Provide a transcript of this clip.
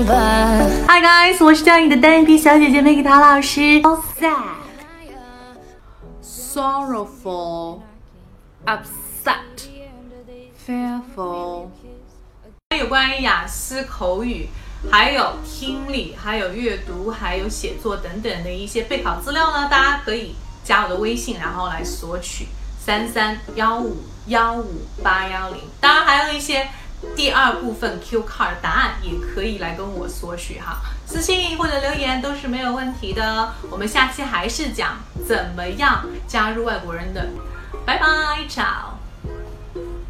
number Hi guys，我是教你的单眼皮小姐姐梅吉塔老师。Sad, sorrowful, upset, fearful。有关于雅思口语，还有听力，还有阅读，还有写作等等的一些备考资料呢，大家可以加我的微信，然后来索取三三幺五幺五八幺零。当然还有一些。第二部分 Q card 答案也可以来跟我索取哈，私信或者留言都是没有问题的。我们下期还是讲怎么样加入外国人的，拜拜，chao。